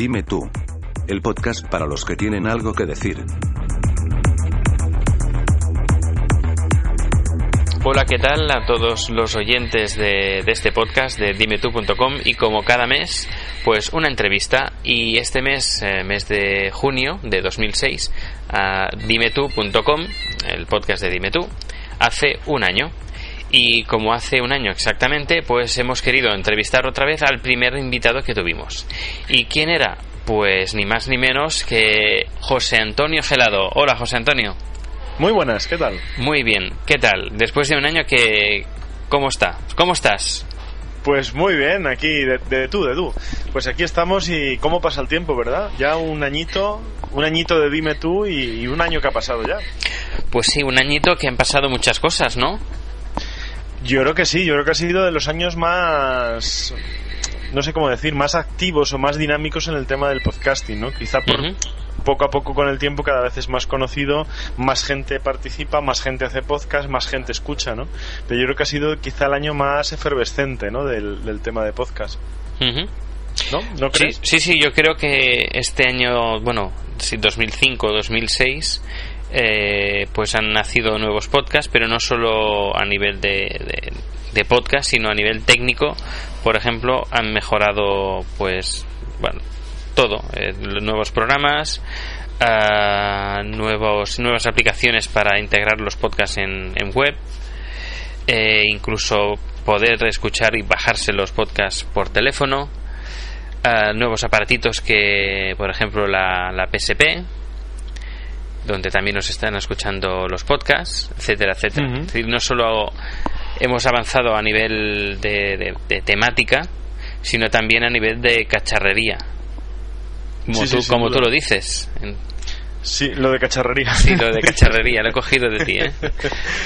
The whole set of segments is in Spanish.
Dime tú. El podcast para los que tienen algo que decir. Hola, ¿qué tal a todos los oyentes de, este podcast de dimetú.com y como cada mes, pues una entrevista y este mes, eh, mes de junio de 2006, a dimetú.com, el podcast de Dimetú, hace un año. Y como hace un año exactamente, pues hemos querido entrevistar otra vez al primer invitado que tuvimos. ¿Y quién era? Pues ni más ni menos que José Antonio Gelado. Hola, José Antonio. Muy buenas, ¿qué tal? Muy bien, ¿qué tal? Después de un año que... ¿Cómo está? ¿Cómo estás? Pues muy bien, aquí de, de, tú, de tú. Pues aquí estamos y cómo pasa el tiempo, ¿verdad? Ya un añito, un añito de dime tú y, y un año que ha pasado ya. Pues sí, un añito que han pasado muchas cosas, ¿no? Yo creo que sí, yo creo que ha sido de los años más no sé cómo decir, más activos o más dinámicos en el tema del podcasting, ¿no? Quizá por, uh -huh poco a poco con el tiempo cada vez es más conocido, más gente participa, más gente hace podcast, más gente escucha, ¿no? Pero yo creo que ha sido quizá el año más efervescente, ¿no? Del, del tema de podcast. Uh -huh. ¿No? ¿No crees? Sí, sí, sí, yo creo que este año, bueno, 2005, 2006, eh, pues han nacido nuevos podcasts, pero no solo a nivel de, de, podcast, sino a nivel técnico. Por ejemplo, han mejorado, pues, bueno, todo, eh, nuevos programas, uh, nuevos, nuevas aplicaciones para integrar los podcasts en, en web, eh, incluso poder escuchar y bajarse los podcasts por teléfono, uh, nuevos aparatitos que, por ejemplo, la, la PSP, donde también nos están escuchando los podcasts, etcétera, etcétera. Uh -huh. Es decir, no solo hemos avanzado a nivel de, de, de temática, sino también a nivel de cacharrería como, sí, tú, sí, como tú lo dices. Sí, lo de cacharrería. Sí, lo de cacharrería, lo he cogido de ti, ¿eh?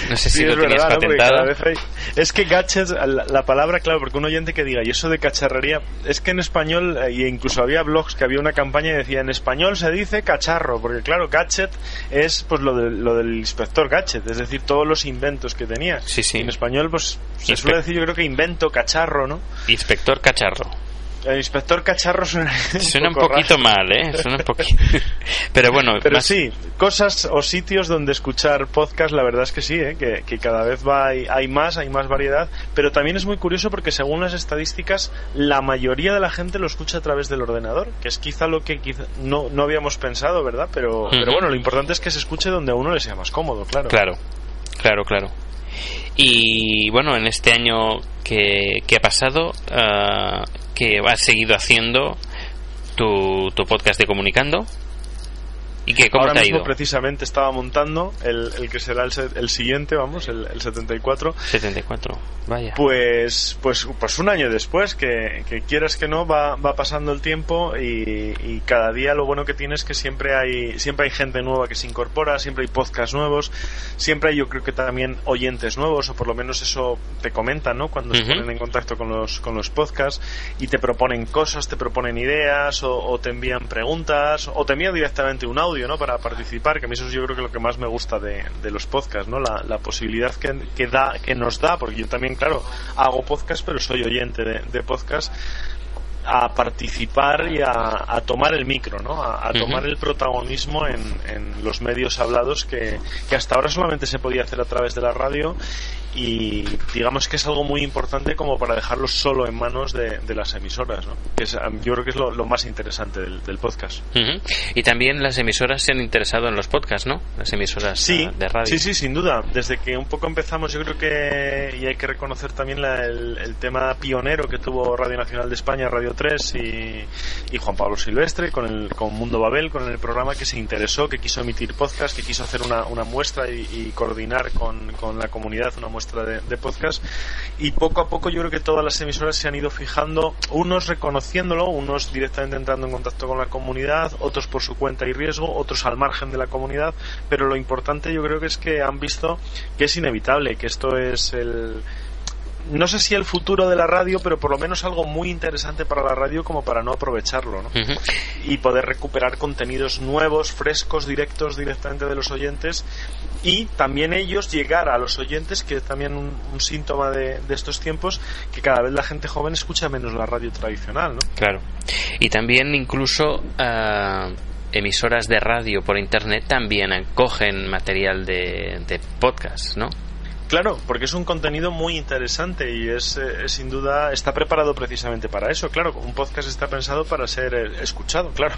No sé si sí, lo tenías verdad, patentado. ¿no? Hay... Es que gadgets, la, la, palabra, claro, porque un oyente que diga, y eso de cacharrería, es que en español, e incluso había blogs que había una campaña y decía, en español se dice cacharro, porque claro, gadget es pues lo, de, lo del inspector gadget, es decir, todos los inventos que tenía. Sí, sí. Y en español, pues se Inspe suele decir, yo creo que invento, cacharro, ¿no? Inspector cacharro. El inspector cacharro suena, suena un, poco un poquito mal, ¿eh? Suena un poquito. Pero bueno. Pero más... sí, cosas o sitios donde escuchar podcast, la verdad es que sí, ¿eh? que, que cada vez va, hay, hay, más, hay más variedad. Pero también es muy curioso porque según las estadísticas, la mayoría de la gente lo escucha a través del ordenador, que es quizá lo que quizá no, no habíamos pensado, ¿verdad? Pero, uh -huh. pero bueno, lo importante es que se escuche donde a uno le sea más cómodo, claro. Claro, claro, claro. Y bueno, en este año que, que ha pasado, uh, que has seguido haciendo tu, tu podcast de Comunicando. ¿Y que cómo Ahora te ha mismo ido? precisamente estaba montando el, el que será el, el, siguiente, vamos, el, el 74. 74, vaya. Pues, pues, pues un año después, que, que quieras que no, va, va pasando el tiempo y, y, cada día lo bueno que tiene es que siempre hay, siempre hay gente nueva que se incorpora, siempre hay podcasts nuevos, siempre hay yo creo que también oyentes nuevos, o por lo menos eso te comentan, ¿no? Cuando uh -huh. se ponen en contacto con los, con los podcasts y te proponen cosas, te proponen ideas, o, o te envían preguntas, o te envían directamente un audio audio, ¿no? Para participar, que a mí eso es yo creo que lo que más me gusta de, de los podcasts, ¿no? La, la posibilidad que, que, da, que nos da, porque yo también, claro, hago podcast, pero soy oyente de, de podcast a participar y a, a, tomar el micro, ¿no? A, a tomar el protagonismo en, en, los medios hablados que, que, hasta ahora solamente se podía hacer a través de la radio y digamos que es algo muy importante como para dejarlo solo en manos de, de las emisoras, ¿no? Que es, yo creo que es lo, lo más interesante del, del podcast. Uh -huh. Y también las emisoras se han interesado en los podcasts, ¿no? Las emisoras sí, de radio. Sí, sí, sin duda. Desde que un poco empezamos, yo creo que, y hay que reconocer también la, el, el, tema pionero que tuvo Radio Nacional de España, Radio 3 y, y Juan Pablo Silvestre con, el, con Mundo Babel, con el programa que se interesó, que quiso emitir podcast, que quiso hacer una, una muestra y, y coordinar con, con la comunidad una muestra de, podcast. Y poco a poco yo creo que todas las emisoras se han ido fijando, unos reconociéndolo, unos directamente entrando en contacto con la comunidad, otros por su cuenta y riesgo, otros al margen de la comunidad, pero lo importante yo creo que es que han visto que es inevitable, que esto es el no sé si el futuro de la radio, pero por lo menos algo muy interesante para la radio como para no aprovecharlo, ¿no? Y poder recuperar contenidos nuevos, frescos, directos directamente de los oyentes y también ellos llegar a los oyentes, que es también un, síntoma de, estos tiempos, que cada vez la gente joven escucha menos la radio tradicional, ¿no? Claro. Y también incluso... Uh emisoras de radio por internet también cogen material de, de podcast, ¿no? Claro, porque es un contenido muy interesante y es, eh, sin duda está preparado precisamente para eso. Claro, un podcast está pensado para ser eh, escuchado, claro,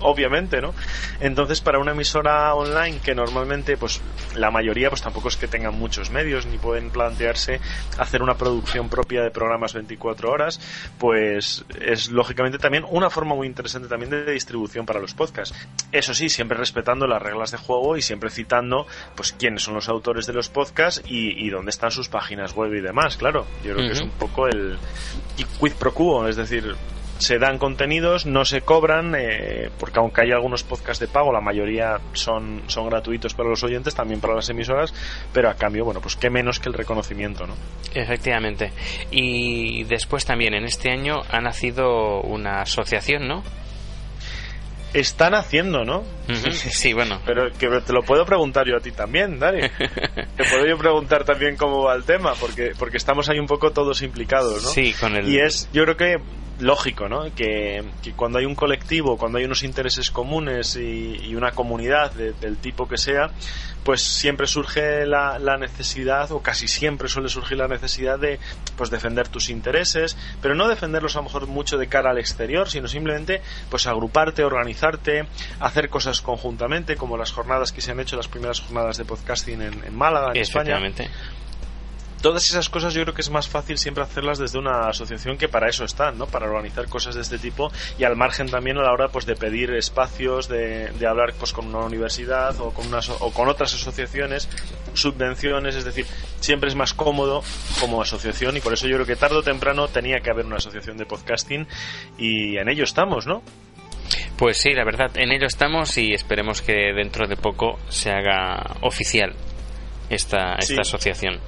obviamente, ¿no? Entonces, para una emisora online que normalmente, pues la mayoría, pues tampoco es que tengan muchos medios ni pueden plantearse hacer una producción propia de programas 24 horas, pues es lógicamente también una forma muy interesante también de distribución para los podcasts. Eso sí, siempre respetando las reglas de juego y siempre citando, pues quiénes son los autores de los podcasts y y, dónde están sus páginas web y demás, claro. Yo creo que es un poco el quid pro quo, es decir, se dan contenidos, no se cobran, eh, porque aunque hay algunos podcasts de pago, la mayoría son, son gratuitos para los oyentes, también para las emisoras, pero a cambio, bueno, pues qué menos que el reconocimiento, ¿no? Efectivamente. Y después también en este año ha nacido una asociación, ¿no? Están haciendo, ¿no? Sí, bueno. Pero que te lo puedo preguntar yo a ti también, Dani. te puedo yo preguntar también cómo va el tema, porque, porque estamos ahí un poco todos implicados, ¿no? Sí, con el... Y es, yo creo que lógico, ¿no? Que, cuando hay un colectivo, cuando hay unos intereses comunes y, una comunidad del tipo que sea, pues siempre surge la, necesidad, o casi siempre suele surgir la necesidad de pues defender tus intereses, pero no defenderlos a lo mejor mucho de cara al exterior, sino simplemente pues agruparte, organizarte, hacer cosas conjuntamente, como las jornadas que se han hecho, las primeras jornadas de podcasting en, en Málaga, en España todas esas cosas yo creo que es más fácil siempre hacerlas desde una asociación que para eso están, ¿no? Para organizar cosas de este tipo y al margen también a la hora pues de pedir espacios, de, de hablar pues con una universidad o con unas o con otras asociaciones, subvenciones, es decir, siempre es más cómodo como asociación y por eso yo creo que tarde o temprano tenía que haber una asociación de podcasting y en ello estamos, ¿no? Pues sí, la verdad, en ello estamos y esperemos que dentro de poco se haga oficial esta, esta asociación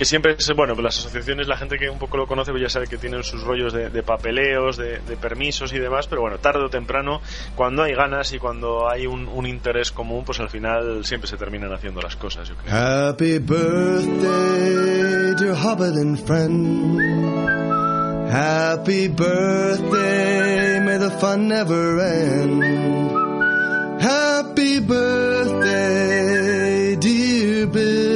que siempre es, bueno, las asociaciones, la gente que un poco lo conoce, pues ya sabe que tienen sus rollos de, papeleos, de, permisos y demás, pero bueno, tarde o temprano, cuando hay ganas y cuando hay un, interés común, pues al final siempre se terminan haciendo las cosas, yo creo. Happy birthday, dear Hobbit and friend. Happy birthday, may the fun never end. Happy birthday, dear Bilbo.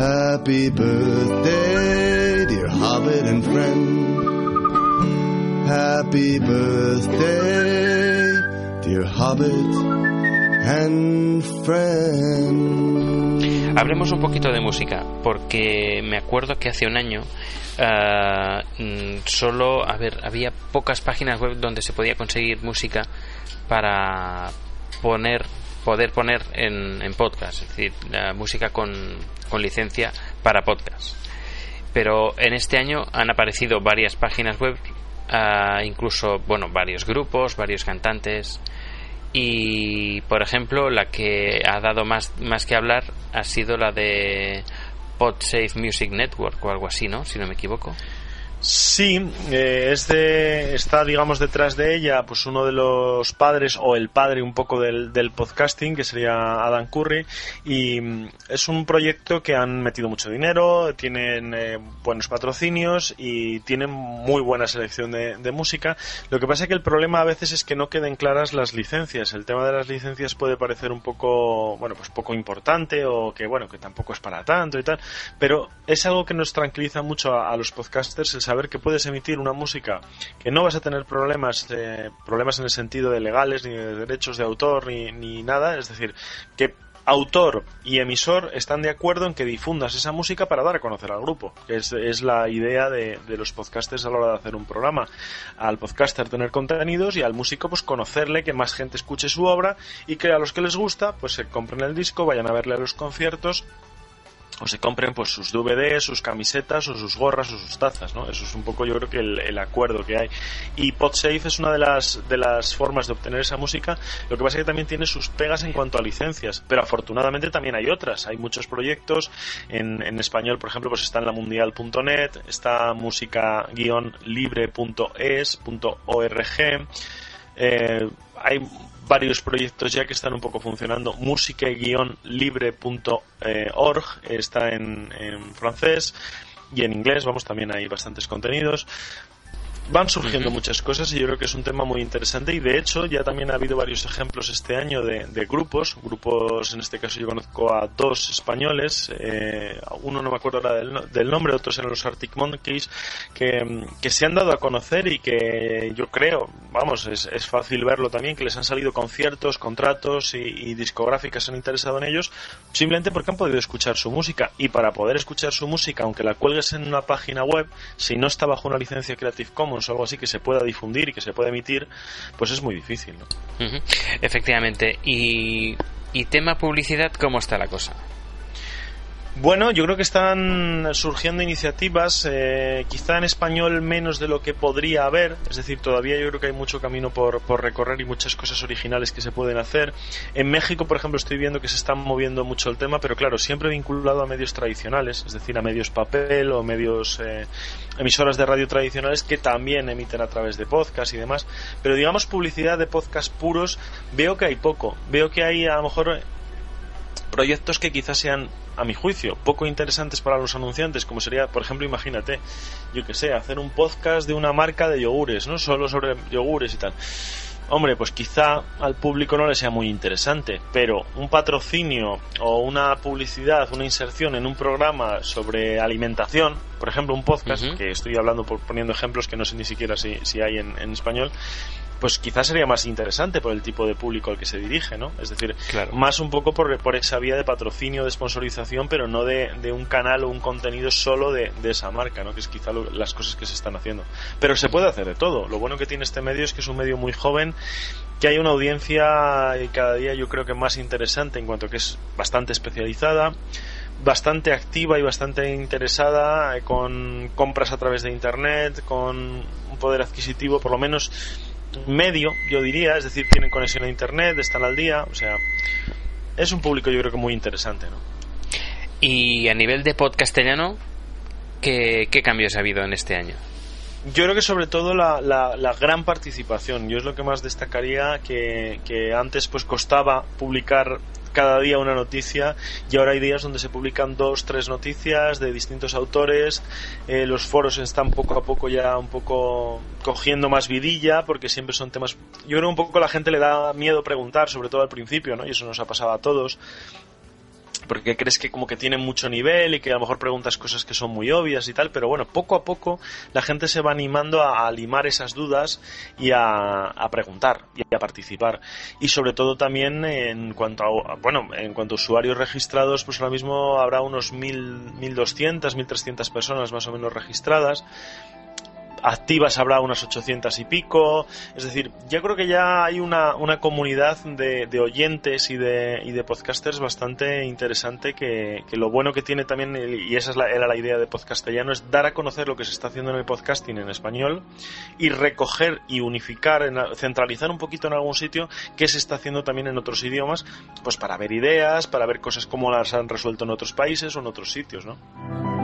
Happy birthday, dear Hobbit and friend. Happy birthday, dear Hobbit and friend. Hablemos un poquito de música, porque me acuerdo que hace un año uh, solo, a ver, había pocas páginas web donde se podía conseguir música para poner poder poner en, en podcast, es decir, la música con, con licencia para podcast. Pero en este año han aparecido varias páginas web, uh, incluso, bueno, varios grupos, varios cantantes. Y, por ejemplo, la que ha dado más, más que hablar ha sido la de PodSafe Music Network o algo así, ¿no? Si no me equivoco. Sí, eh, está, digamos, detrás de ella, pues uno de los padres o el padre un poco del, del podcasting, que sería Adam Curry, y mm, es un proyecto que han metido mucho dinero, tienen eh, buenos patrocinios y tienen muy buena selección de, de, música. Lo que pasa es que el problema a veces es que no queden claras las licencias. El tema de las licencias puede parecer un poco, bueno, pues poco importante o que, bueno, que tampoco es para tanto y tal, pero es algo que nos tranquiliza mucho a los podcasters saber que puedes emitir una música que no vas a tener problemas, eh, problemas en el sentido de legales, ni de derechos de autor, ni, ni nada. Es decir, que autor y emisor están de acuerdo en que difundas esa música para dar a conocer al grupo, que es, es la idea de, de, los podcasters a la hora de hacer un programa. Al podcaster tener contenidos y al músico pues conocerle, que más gente escuche su obra y que a los que les gusta pues se compren el disco, vayan a verle a los conciertos o se compren pues sus DVDs, sus camisetas o sus gorras o sus tazas, ¿no? Eso es un poco yo creo que el, acuerdo que hay. Y PodSafe es una de las de las formas de obtener esa música. Lo que pasa es que también tiene sus pegas en cuanto a licencias, pero afortunadamente también hay otras. Hay muchos proyectos en, en español, por ejemplo, pues está en la mundial.net, está música-libre.es.org. Eh, hay varios proyectos ya que están un poco funcionando. Musique-libre.org está en, en francés y en inglés, vamos, también hay bastantes contenidos van surgiendo muchas cosas y yo creo que es un tema muy interesante. Y de hecho ya también ha habido varios ejemplos este año de, grupos, grupos en este caso yo conozco a dos españoles, eh, uno no me acuerdo ahora del, nombre, otros eran los Arctic Monkeys, que, que, se han dado a conocer y que yo creo, vamos, es, es fácil verlo también, que les han salido conciertos, contratos y, y discográficas han interesado en ellos simplemente porque han podido escuchar su música. Y para poder escuchar su música, aunque la cuelgues en una página web, si no está bajo una licencia Creative Commons, o algo así que se pueda difundir y que se pueda emitir, pues es muy difícil. ¿no? Efectivamente. Y, y tema publicidad, ¿cómo está la cosa? Bueno, yo creo que están surgiendo iniciativas, eh, quizá en español menos de lo que podría haber, es decir, todavía yo creo que hay mucho camino por, por, recorrer y muchas cosas originales que se pueden hacer. En México, por ejemplo, estoy viendo que se está moviendo mucho el tema, pero claro, siempre vinculado a medios tradicionales, es decir, a medios papel o medios eh, emisoras de radio tradicionales que también emiten a través de podcast y demás. Pero digamos, publicidad de podcast puros, veo que hay poco. Veo que hay a lo mejor proyectos que quizás sean, a mi juicio, poco interesantes para los anunciantes, como sería, por ejemplo, imagínate, yo que sé, hacer un podcast de una marca de yogures, no solo sobre yogures y tal. Hombre, pues quizá al público no le sea muy interesante, pero un patrocinio o una publicidad, una inserción en un programa sobre alimentación, por ejemplo, un podcast, que estoy hablando por poniendo ejemplos que no sé ni siquiera si, si hay en, en español, pues quizás sería más interesante por el tipo de público al que se dirige, ¿no? Es decir, más un poco por, por esa vía de patrocinio, de sponsorización, pero no de, un canal o un contenido solo de, esa marca, ¿no? Que es quizá las cosas que se están haciendo. Pero se puede hacer de todo. Lo bueno que tiene este medio es que es un medio muy joven, que hay una audiencia cada día yo creo que más interesante en cuanto que es bastante especializada bastante activa y bastante interesada eh, con compras a través de internet, con un poder adquisitivo por lo menos medio, yo diría, es decir, tienen conexión a internet, están al día, o sea, es un público yo creo que muy interesante, ¿no? Y a nivel de podcastellano, ¿qué, qué cambios ha habido en este año? Yo creo que sobre todo la, la, gran participación. Yo es lo que más destacaría que, que antes pues costaba publicar cada día una noticia y ahora hay días donde se publican dos, tres noticias de distintos autores. Eh, los foros están poco a poco ya un poco cogiendo más vidilla porque siempre son temas. Yo creo un poco la gente le da miedo preguntar, sobre todo al principio, ¿no? Y eso nos ha pasado a todos porque crees que como que tienen mucho nivel y que a lo mejor preguntas cosas que son muy obvias y tal, pero bueno, poco a poco la gente se va animando a, limar esas dudas y a, preguntar y a participar. Y sobre todo también en cuanto a, bueno, en cuanto a usuarios registrados, pues ahora mismo habrá unos 1.200, 1.300 personas más o menos registradas activas habrá unas 800 y pico. Es decir, yo creo que ya hay una, una comunidad de, oyentes y de, y de podcasters bastante interesante que, que, lo bueno que tiene también, y esa era la idea de Podcastellano, es dar a conocer lo que se está haciendo en el podcasting en español y recoger y unificar, centralizar un poquito en algún sitio que se está haciendo también en otros idiomas, pues para ver ideas, para ver cosas como las han resuelto en otros países o en otros sitios, ¿no?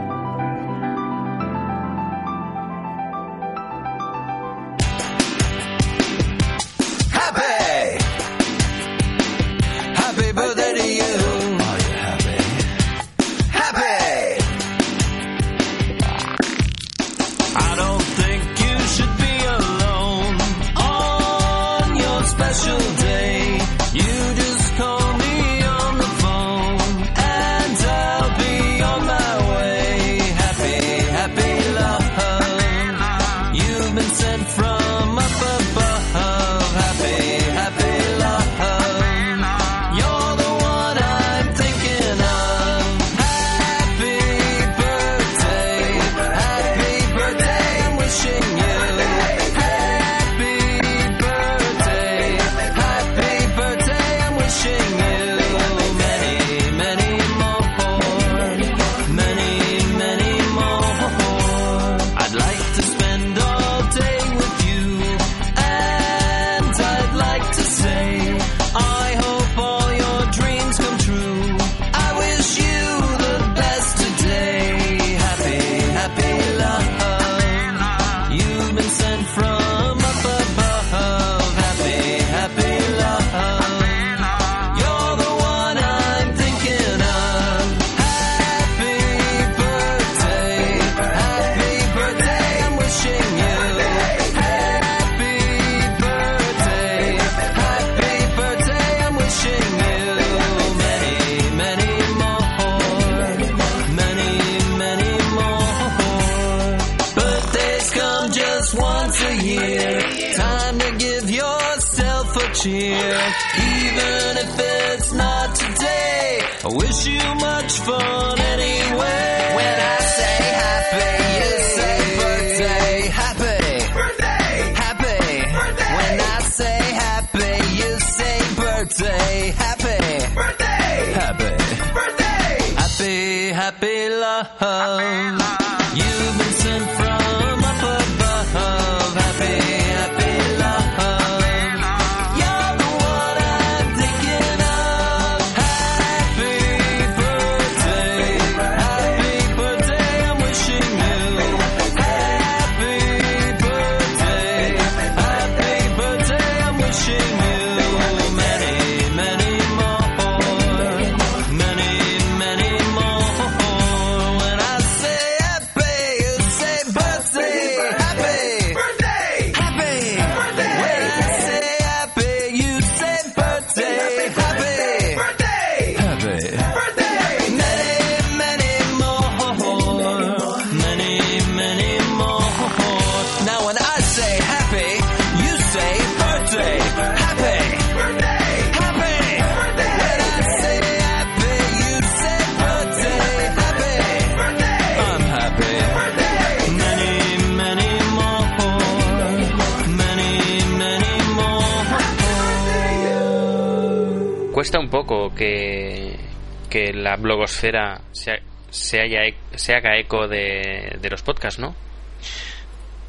Se, se, haya, e- se haga eco de, de los podcasts, ¿no?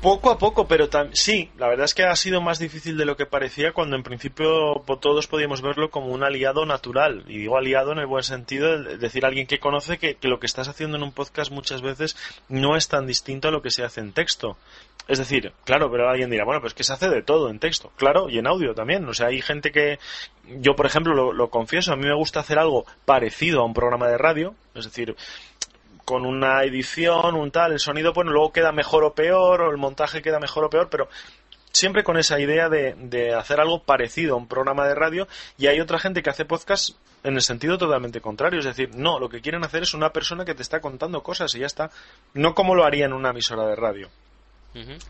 Poco a poco, pero sí, la verdad es que ha sido más difícil de lo que parecía cuando en principio todos podíamos verlo como un aliado natural. Y digo aliado en el buen sentido, es decir, alguien que conoce que lo que estás haciendo en un podcast muchas veces no es tan distinto a lo que se hace en texto. Es decir, claro, pero alguien dirá, bueno, pues que se hace de todo en texto, claro, y en audio también. O sea, hay gente que, yo por ejemplo lo, confieso, a mí me gusta hacer algo parecido a un programa de radio, es decir, con una edición, un tal, el sonido, bueno, luego queda mejor o peor, o el montaje queda mejor o peor, pero siempre con esa idea de, de hacer algo parecido a un programa de radio, y hay otra gente que hace podcast en el sentido totalmente contrario, es decir, no, lo que quieren hacer es una persona que te está contando cosas y ya está, no como lo haría en una emisora de radio.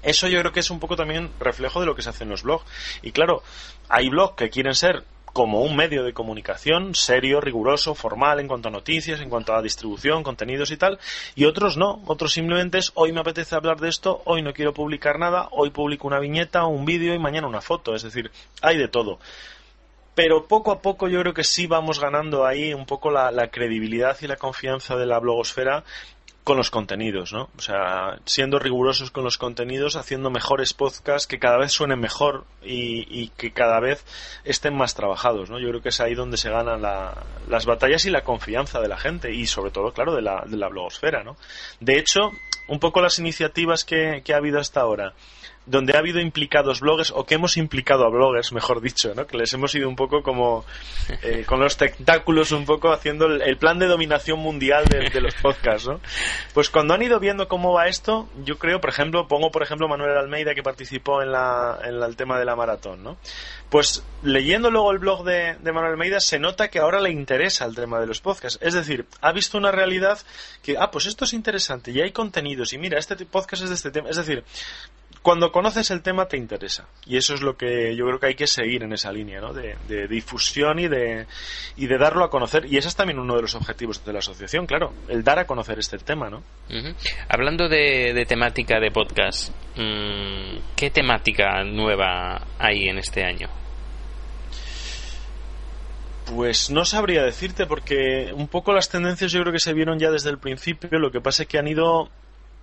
Eso yo creo que es un poco también reflejo de lo que se hace en los blogs. Y claro, hay blogs que quieren ser como un medio de comunicación serio, riguroso, formal en cuanto a noticias, en cuanto a distribución, contenidos y tal, y otros no, otros simplemente es hoy me apetece hablar de esto, hoy no quiero publicar nada, hoy publico una viñeta, un vídeo y mañana una foto, es decir, hay de todo. Pero poco a poco yo creo que sí vamos ganando ahí un poco la, la credibilidad y la confianza de la blogosfera con los contenidos, ¿no? O sea, siendo rigurosos con los contenidos, haciendo mejores podcasts que cada vez suenen mejor y, que cada vez estén más trabajados, ¿no? Yo creo que es ahí donde se ganan la- las batallas y la confianza de la gente y sobre todo, claro, de la, de la blogosfera, ¿no? De hecho, un poco las iniciativas que ha habido hasta ahora, donde ha habido implicados bloggers o que hemos implicado a bloggers, mejor dicho, ¿no? Que les hemos ido un poco como eh, con los tentáculos un poco haciendo el, el plan de dominación mundial de, de los podcasts, ¿no? Pues cuando han ido viendo cómo va esto, yo creo, por ejemplo, pongo por ejemplo Manuel Almeida que participó en, la, en la- el tema de la maratón, ¿no? Pues leyendo luego el blog de, de Manuel Almeida se nota que ahora le interesa el tema de los podcasts. Es decir, ha visto una realidad que, ah, pues esto es interesante y hay contenidos y mira, este podcast es de este tema. Es decir, cuando conoces el tema te interesa. Y eso es lo que yo creo que hay que seguir en esa línea, ¿no? De, de difusión y de, y de darlo a conocer. Y ese es también uno de los objetivos de la asociación, claro, el dar a conocer este tema, ¿no? Hablando de, de temática de podcast, mm, ¿qué temática nueva hay en este año? Pues no sabría decirte porque un poco las tendencias yo creo que se vieron ya desde el principio, lo que pasa es que han ido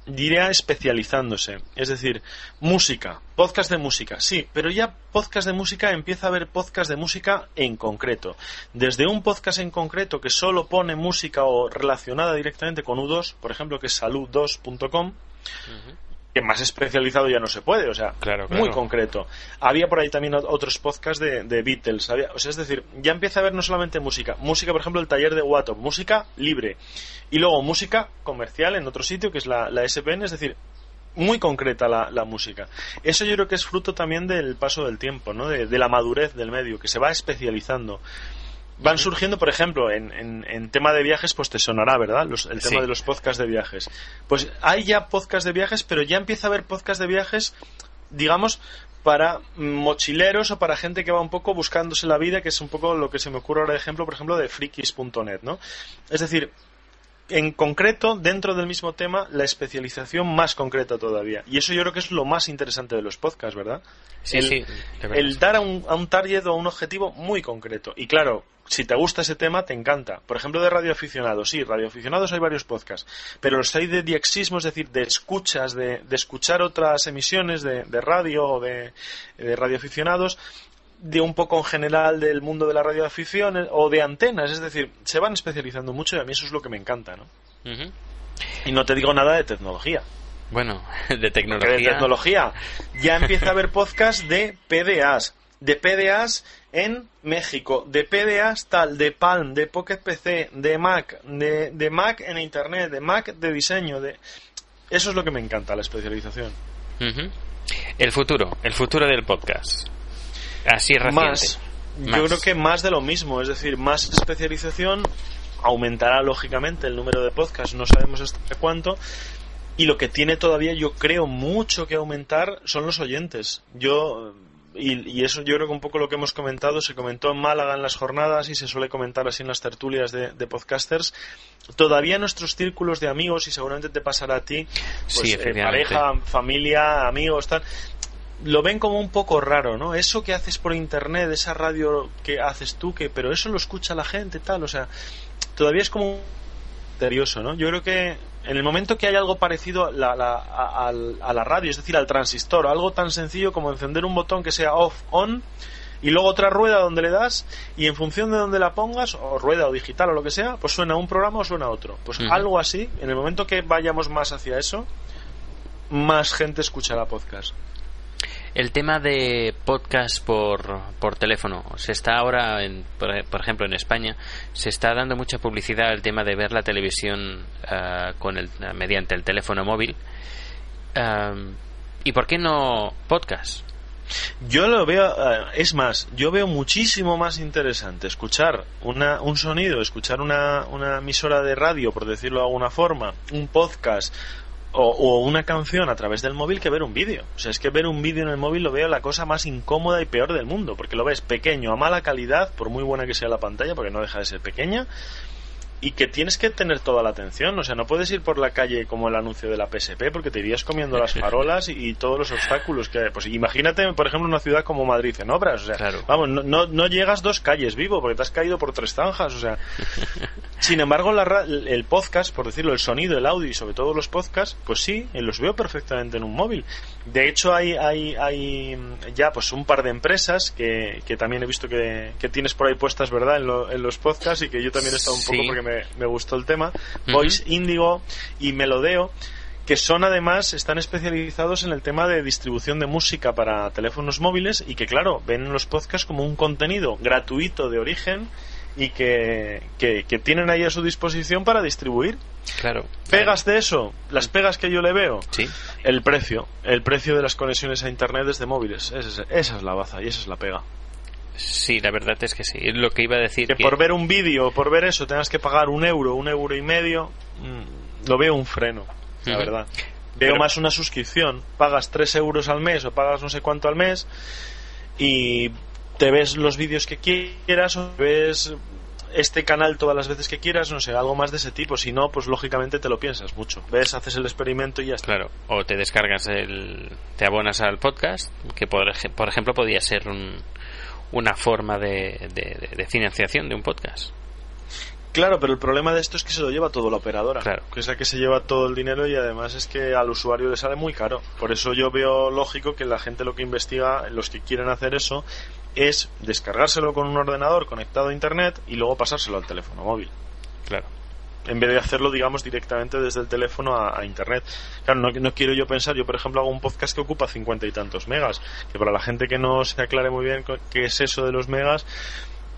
diría especializándose, es decir, música, podcast de música, sí, pero ya podcast de música empieza a haber podcast de música en concreto, desde un podcast en concreto que solo pone música o relacionada directamente con U2, por ejemplo, que es salud2.com, que más especializado ya no se puede, o sea, Claro, muy concreto. Había por ahí también ot- otros podcasts de, de Beatles, había- o sea, es decir, ya empieza a haber no solamente música, música, por ejemplo, el taller de Watton, música libre, y luego música comercial en otro sitio, que es la, la SPN, es decir, muy concreta la, la música. Eso yo creo que es fruto también del paso del tiempo, ¿no? De, de la madurez del medio, que se va especializando. Van surgiendo, por ejemplo, en, en, en tema de viajes, pues te sonará, ¿verdad? Los- el tema Sí. de los podcasts de viajes. Pues hay ya podcasts de viajes, pero ya empieza a haber podcasts de viajes digamos, para mochileros o para gente que va un poco buscándose la vida, que es un poco lo que se me ocurre ahora de ejemplo, por ejemplo, de frikis.net, ¿no? Es decir, en concreto, dentro del mismo tema, la especialización más concreta todavía. Y eso yo creo que es lo más interesante de los podcasts, ¿verdad? Sí, el, sí, verdad, el dar a un, a un target o a un objetivo muy concreto. Y claro, si te gusta ese tema, te encanta. Por ejemplo, de radioaficionados. Sí, radioaficionados hay varios podcasts. Pero los hay de diexismo, es decir, de escuchas, de, de escuchar otras emisiones de, de radio o de, de radioaficionados de un poco en general del mundo de la radioafición eh, o de antenas, es decir, se van especializando mucho y a mí eso es lo que me encanta, ¿no? Y no te digo nada de tecnología. Bueno, de Que de tecnología. tecnología ya empieza a haber podcasts de PDAs, de PDAs en México, de PDAs tal, de Palm, de Pocket PC, de Mac, de, de Mac en Internet, de Mac de diseño, de... Eso es lo que me encanta, la especialización. El futuro, el futuro del podcast. Así reciente. Más. Yo Más. creo que más de lo mismo, es decir, más especialización aumentará lógicamente el número de podcasts, no sabemos hasta cuánto. Y lo que tiene todavía, yo creo, mucho que aumentar son los oyentes. Yo, y, y eso yo creo que un poco lo que hemos comentado, se comentó en Málaga en las jornadas y se suele comentar así en las tertulias de, de podcasters. Todavía nuestros círculos de amigos, y seguramente te pasará a ti, pues, Sí, eh, pareja, familia, amigos, tal, lo ven como un poco raro, ¿no? Eso que haces por internet, esa radio que haces tú, que pero eso lo escucha la gente, tal, o sea, todavía es como misterioso, ¿no? Yo creo que en el momento que hay algo parecido a la, la- a, a la radio, es decir, al transistor, algo tan sencillo como encender un botón que sea off, on, y luego otra rueda donde le das, y en función de donde la pongas, o rueda o digital o lo que sea, pues suena un programa o suena otro. Pues algo así, en el momento que vayamos más hacia eso, más gente escuchará podcast. El tema de podcast por, por teléfono. Se está ahora, en- por, ejemplo, en España, se está dando mucha publicidad al tema de ver la televisión ah, con el, mediante el teléfono móvil. ¿Y por qué no podcast? Yo lo veo, eh, es más, yo veo muchísimo más interesante escuchar una, un sonido, escuchar una, una emisora de radio, por decirlo de alguna forma, un podcast o, o una canción a través del móvil que ver un vídeo. O sea, es que ver un vídeo en el móvil lo veo la cosa más incómoda y peor del mundo, porque lo ves pequeño, a mala calidad, por muy buena que sea la pantalla, porque no deja de ser pequeña, y que tienes que tener toda la atención. O sea, no puedes ir por la calle como el anuncio de la PSP porque te irías comiendo las farolas y, y todos los obstáculos que hay. Pues imagínate, por ejemplo, una ciudad como Madrid en obras. O sea, Claro. vamos, no, no, no llegas dos calles vivo porque te has caído por tres zanjas. O sea, sin embargo, la el podcast, por decirlo, el sonido, el audio y sobre todo los podcasts, pues sí, eh, los veo perfectamente en un móvil. De hecho, hay, hay, hay mm, ya pues un par de empresas que, que también he visto que, que tienes por ahí puestas, ¿verdad?, en, lo- en los podcasts y que yo también he estado un Sí. poco porque me, me gustó el tema. Voice, Indigo y Melodeo que son además, están especializados en el tema de distribución de música para teléfonos móviles y que claro, ven los podcasts como un contenido gratuito de origen y que, que, que tienen ahí a su disposición para distribuir. Claro. Pegas de eso, las pegas que yo le veo, Sí. el precio, el precio de las conexiones a internet desde móviles, esa es, esa es la baza y esa es la pega. Sí, la verdad es que sí. Es lo que iba a decir. Que que- por ver un vídeo, por ver eso, tengas que pagar un euro, un euro y medio, mm, lo veo un freno, la verdad. Veo Pero- más una suscripción, pagas 3 euros al mes o pagas no sé cuánto al mes y te ves los vídeos que quieras o ves este canal todas las veces que quieras, no sé, algo más de ese tipo. Si no, pues lógicamente te lo piensas mucho. Ves, haces el experimento y ya está. Claro, o te descargas el. te abonas al podcast, que por, por ejemplo podría ser un- una forma de, de- de financiación de un podcast. Claro, pero el problema de esto es que se lo lleva todo la operadora, Claro. que es la que se lleva todo el dinero y además es que al usuario le sale muy caro. Por eso yo veo lógico que la gente lo que investiga, los que quieren hacer eso, es descargárselo con un ordenador conectado a internet y luego pasárselo al teléfono móvil. Claro. En vez de hacerlo, digamos, directamente desde el teléfono a, a internet. Claro, no, no quiero yo pensar, yo por ejemplo hago un podcast que ocupa cincuenta y tantos megas, que para la gente que no se aclare muy bien qué es eso de los megas,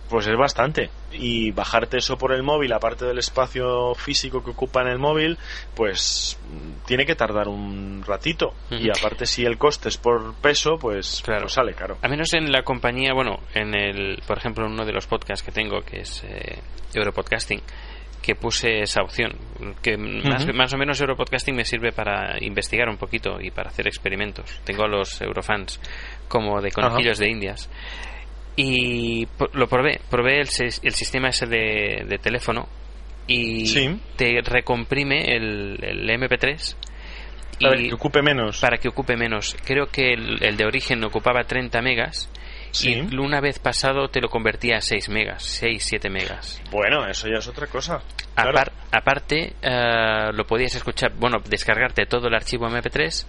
pues es bastante. Y bajarte eso por el móvil, aparte del espacio físico que ocupa en el móvil, pues mm, tiene que tardar un ratito. Y aparte, si el coste es por peso, pues, Claro. pues sale caro. A menos en la compañía, bueno, en el, por ejemplo, en uno de los podcasts que tengo, que es eh, Europodcasting, que puse esa opción. Que más, Ujú. más o menos Europodcasting me sirve para investigar un poquito y para hacer experimentos. Tengo a los Eurofans como de conejillos de indias. Y lo probé, probé el, sis- el sistema ese de, de teléfono y Sí. te recomprime el, el MP3 Para y que ocupe menos. para que ocupe menos. Creo que el, el de origen ocupaba 30 megas Sí. y una vez pasado te lo convertía a 6 megas, 6, 7 megas. Bueno, eso ya es otra cosa. Claro. Apar- aparte, eh, lo podías escuchar, bueno, descargarte todo el archivo MP3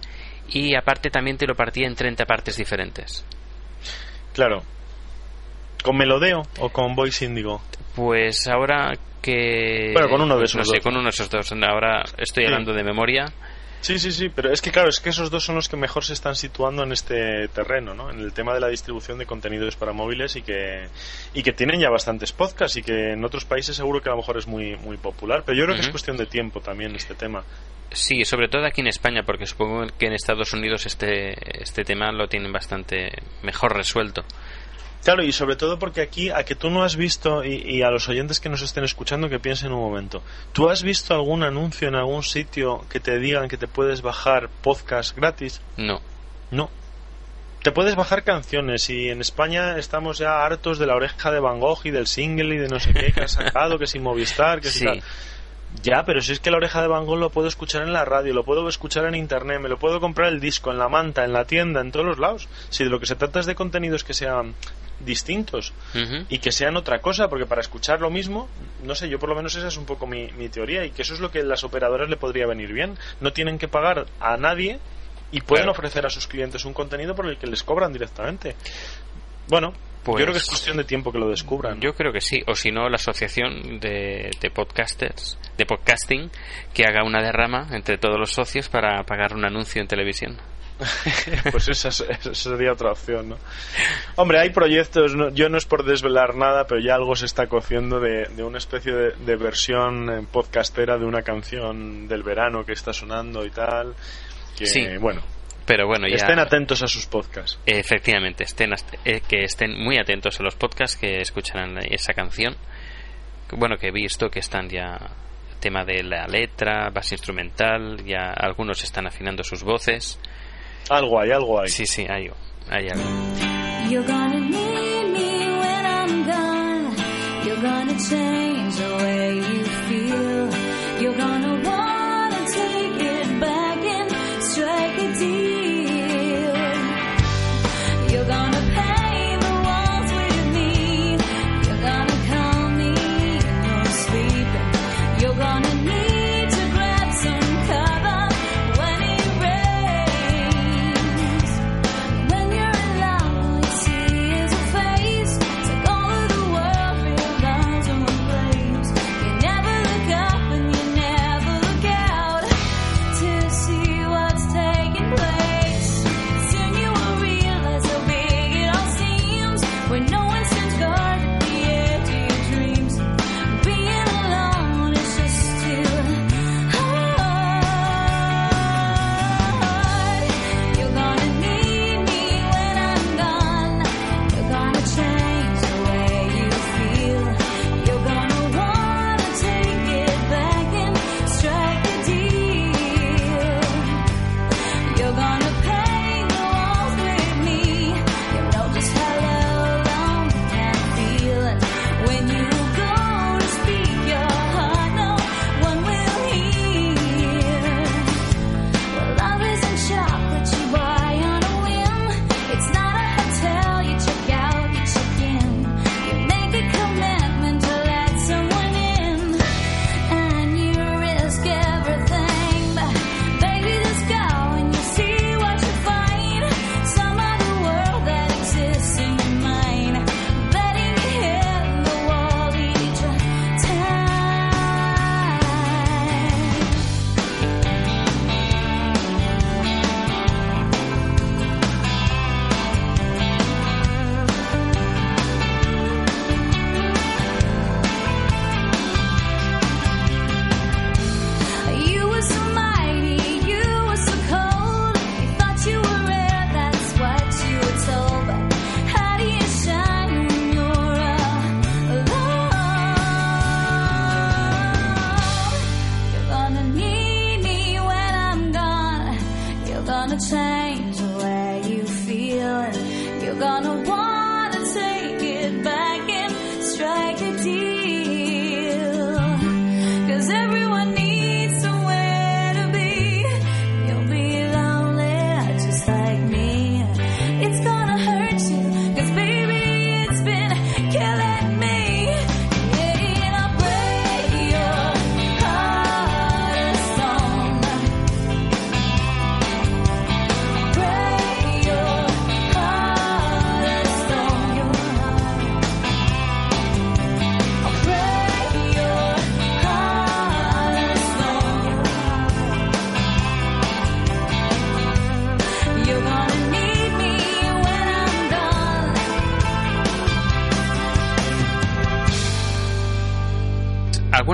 y aparte también te lo partía en 30 partes diferentes. Claro. ¿Con Melodeo o con Voice Indigo? Pues ahora que... Bueno, con uno de pues esos no sé, dos, con ¿no? uno de esos dos. Ahora estoy Sí. hablando de memoria. Sí, sí, sí, pero es que claro, es que esos dos son los que mejor se están situando en este terreno, ¿no? En el tema de la distribución de contenidos para móviles y que y que tienen ya bastantes podcasts y que en otros países seguro que a lo mejor es muy muy popular, pero yo creo que es cuestión de tiempo también este tema. Sí, sobre todo aquí en España, porque supongo que en Estados Unidos este, este tema lo tienen bastante mejor resuelto. Claro, y sobre todo porque aquí, a que tú no has visto, y, y a los oyentes que nos estén escuchando que piensen un momento, ¿tú has visto algún anuncio en algún sitio que te digan que te puedes bajar podcast gratis? No. No. Te puedes bajar canciones y en España estamos ya hartos de la oreja de Van Gogh y del single y de no sé qué que ha sacado, que sin Movistar, que si Sí. tal. Ya, pero si es que la oreja de Van Gogh lo puedo escuchar en la radio, lo puedo escuchar en internet, me lo puedo comprar el disco, en la manta, en la tienda, en todos los lados. Si de lo que se trata es de contenidos que sean distintos y que sean otra cosa, porque para escuchar lo mismo, no sé, yo por lo menos esa es un poco mi, mi teoría y que eso es lo que las operadoras le podría venir bien. No tienen que pagar a nadie y pueden Claro. ofrecer a sus clientes un contenido por el que les cobran directamente. Bueno, Pues- yo creo que es cuestión de tiempo que lo descubran. Yo creo que sí, o si no, la asociación de, de podcasters, de podcasting, que haga una derrama entre todos los socios para pagar un anuncio en televisión. pues esa, es- esa sería otra opción, ¿no? Hombre, hay proyectos, no- yo no es por desvelar nada, pero ya algo se está cociendo de, de una especie de, de versión eh, podcastera de una canción del verano que está sonando y tal. Que, Sí. bueno, Pero bueno, ya. estén atentos a sus podcasts. Efectivamente, estén, eh, que estén muy atentos a los podcasts que escuchan esa canción. Bueno, que he visto que están ya tema de la letra, base instrumental, ya algunos están afinando sus voces. Algo hay, algo hay. Sí, sí, hay, hay algo.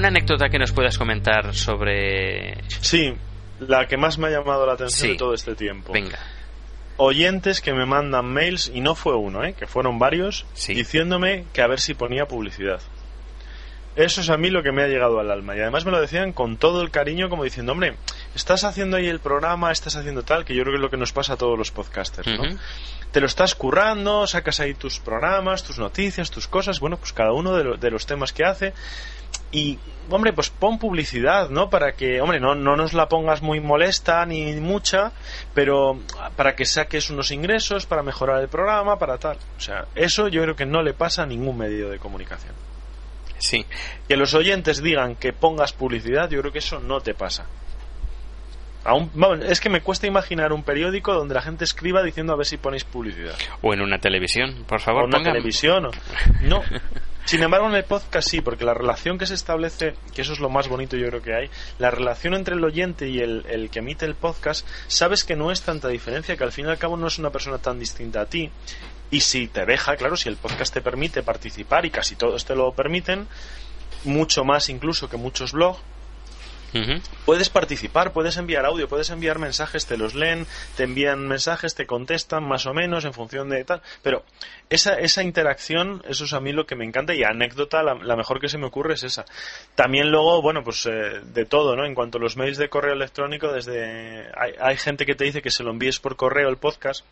¿Alguna anécdota que nos puedas comentar sobre... Sí, la que más me ha llamado la atención Sí. de todo este tiempo. Venga, Oyentes que me mandan mails, y no fue uno, ¿eh? que fueron varios, Sí. diciéndome que a ver si ponía publicidad. Eso es a mí lo que me ha llegado al alma. Y además me lo decían con todo el cariño, como diciendo, hombre, estás haciendo ahí el programa, estás haciendo tal, que yo creo que es lo que nos pasa a todos los podcasters, ¿no? Te lo estás currando, sacas ahí tus programas, tus noticias, tus cosas, bueno, pues cada uno de, lo- de los temas que hace. Y, hombre, pues pon publicidad, ¿no? Para que, hombre, no, no nos la pongas muy molesta ni mucha, pero para que saques unos ingresos, para mejorar el programa, para tal. O sea, eso yo creo que no le pasa a ningún medio de comunicación. sí. Que los oyentes digan que pongas publicidad, yo creo que eso no te pasa. Aún, vamos, es que me cuesta imaginar un periódico donde la gente escriba diciendo a ver si ponéis publicidad. O en una televisión, por favor, o una pongan- televisión. o- No. Sin embargo, en el podcast sí, porque la relación que se establece, que eso es lo más bonito yo creo que hay, la relación entre el oyente y el, que emite el podcast, sabes que no es tanta diferencia, que al fin y al cabo no es una persona tan distinta a ti. Y si te deja, claro, si el podcast te permite participar, y casi todos te lo permiten, mucho más incluso que muchos blogs, Puedes participar, puedes enviar audio, puedes enviar mensajes, te los leen, te envían mensajes, te contestan más o menos en función de tal. Pero esa, esa interacción, eso es a mí lo que me encanta y anécdota, la, la mejor que se me ocurre es esa. También luego, bueno, pues eh, de todo, ¿no? En cuanto a los mails de correo electrónico, desde hay, hay gente que te dice que se lo envíes por correo el podcast.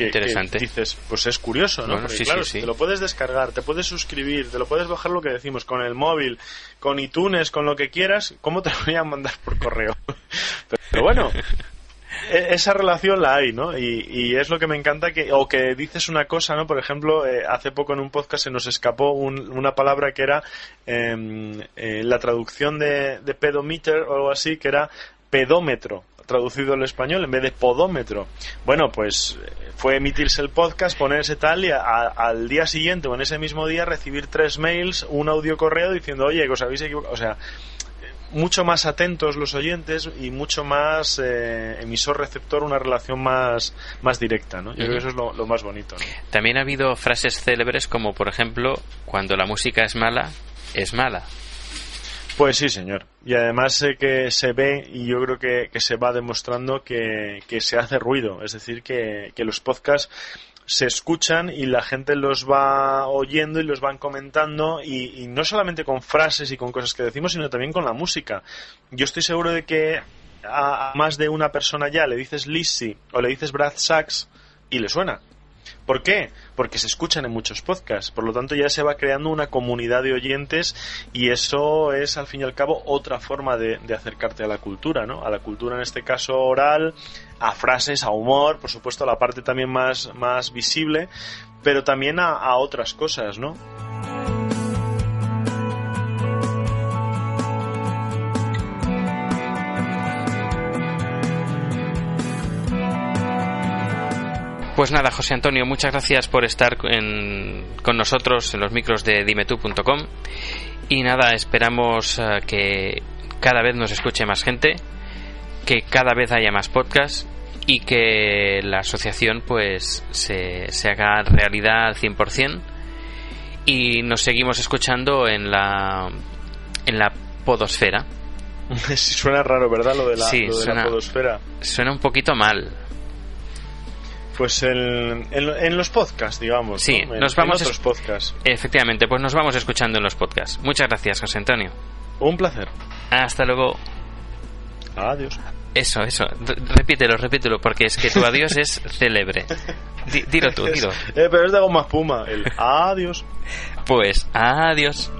Que, Interesante. que dices, pues es curioso, ¿no? Bueno, Porque sí, claro, sí, si sí. te lo puedes descargar, te puedes suscribir, te lo puedes bajar lo que decimos con el móvil, con iTunes, con lo que quieras, ¿cómo te lo voy a mandar por correo? Pero bueno, e- esa relación la hay, ¿no? Y, y es lo que me encanta que, o que dices una cosa, ¿no? Por ejemplo, eh, hace poco en un podcast se nos escapó un- una palabra que era em, eh, la traducción de, de pedometer o algo así, que era pedómetro traducido al español en vez de podómetro. Bueno, pues fue emitirse el podcast, ponerse tal y al día siguiente o en ese mismo día recibir tres mails, un audio correo diciendo, oye, que os habéis equivocado. O sea, mucho más atentos los oyentes y mucho más eh, emisor-receptor, una relación más, más directa, ¿no? Yo creo que eso es lo, más bonito. También ha habido frases célebres como, por ejemplo, cuando la música es mala, es mala. Pues sí, señor. Y además sé que se ve y yo creo que, que se va demostrando que, que se hace ruido. Es decir, que, que los podcasts se escuchan y la gente los va oyendo y los van comentando y, y no solamente con frases y con cosas que decimos, sino también con la música. Yo estoy seguro de que a, a más de una persona ya le dices Lizzy o le dices Brad Sachs y le suena. ¿Por qué? Porque se escuchan en muchos podcasts. Por lo tanto, ya se va creando una comunidad de oyentes y eso es, al fin y al cabo, otra forma de, acercarte a la cultura, ¿no? A la cultura, en este caso, oral, a frases, a humor, por supuesto, a la parte también más, más visible, pero también a, a otras cosas, ¿no? Pues nada, José Antonio, muchas gracias por estar en- con nosotros en los micros de dimetú.com. Y nada, esperamos eh, que cada vez nos escuche más gente, que cada vez haya más podcasts y que la asociación pues se, se haga realidad al 100% y nos seguimos escuchando en la en la podosfera. Sí, suena raro, ¿verdad? Lo de la, Sí, lo de suena- la podosfera. Suena un poquito mal. Pues en, en, en los podcasts, digamos. Sí, ¿no? En- nos vamos en otros podcasts. Efectivamente, pues nos vamos escuchando en los podcasts. Muchas gracias, José Antonio. Un placer. Hasta luego. Adiós. Eso, eso. Repítelo, repítelo, porque es que tu adiós es célebre. Di- dilo tú, dilo. Eh, pero es de goma espuma. El adiós. Pues adiós.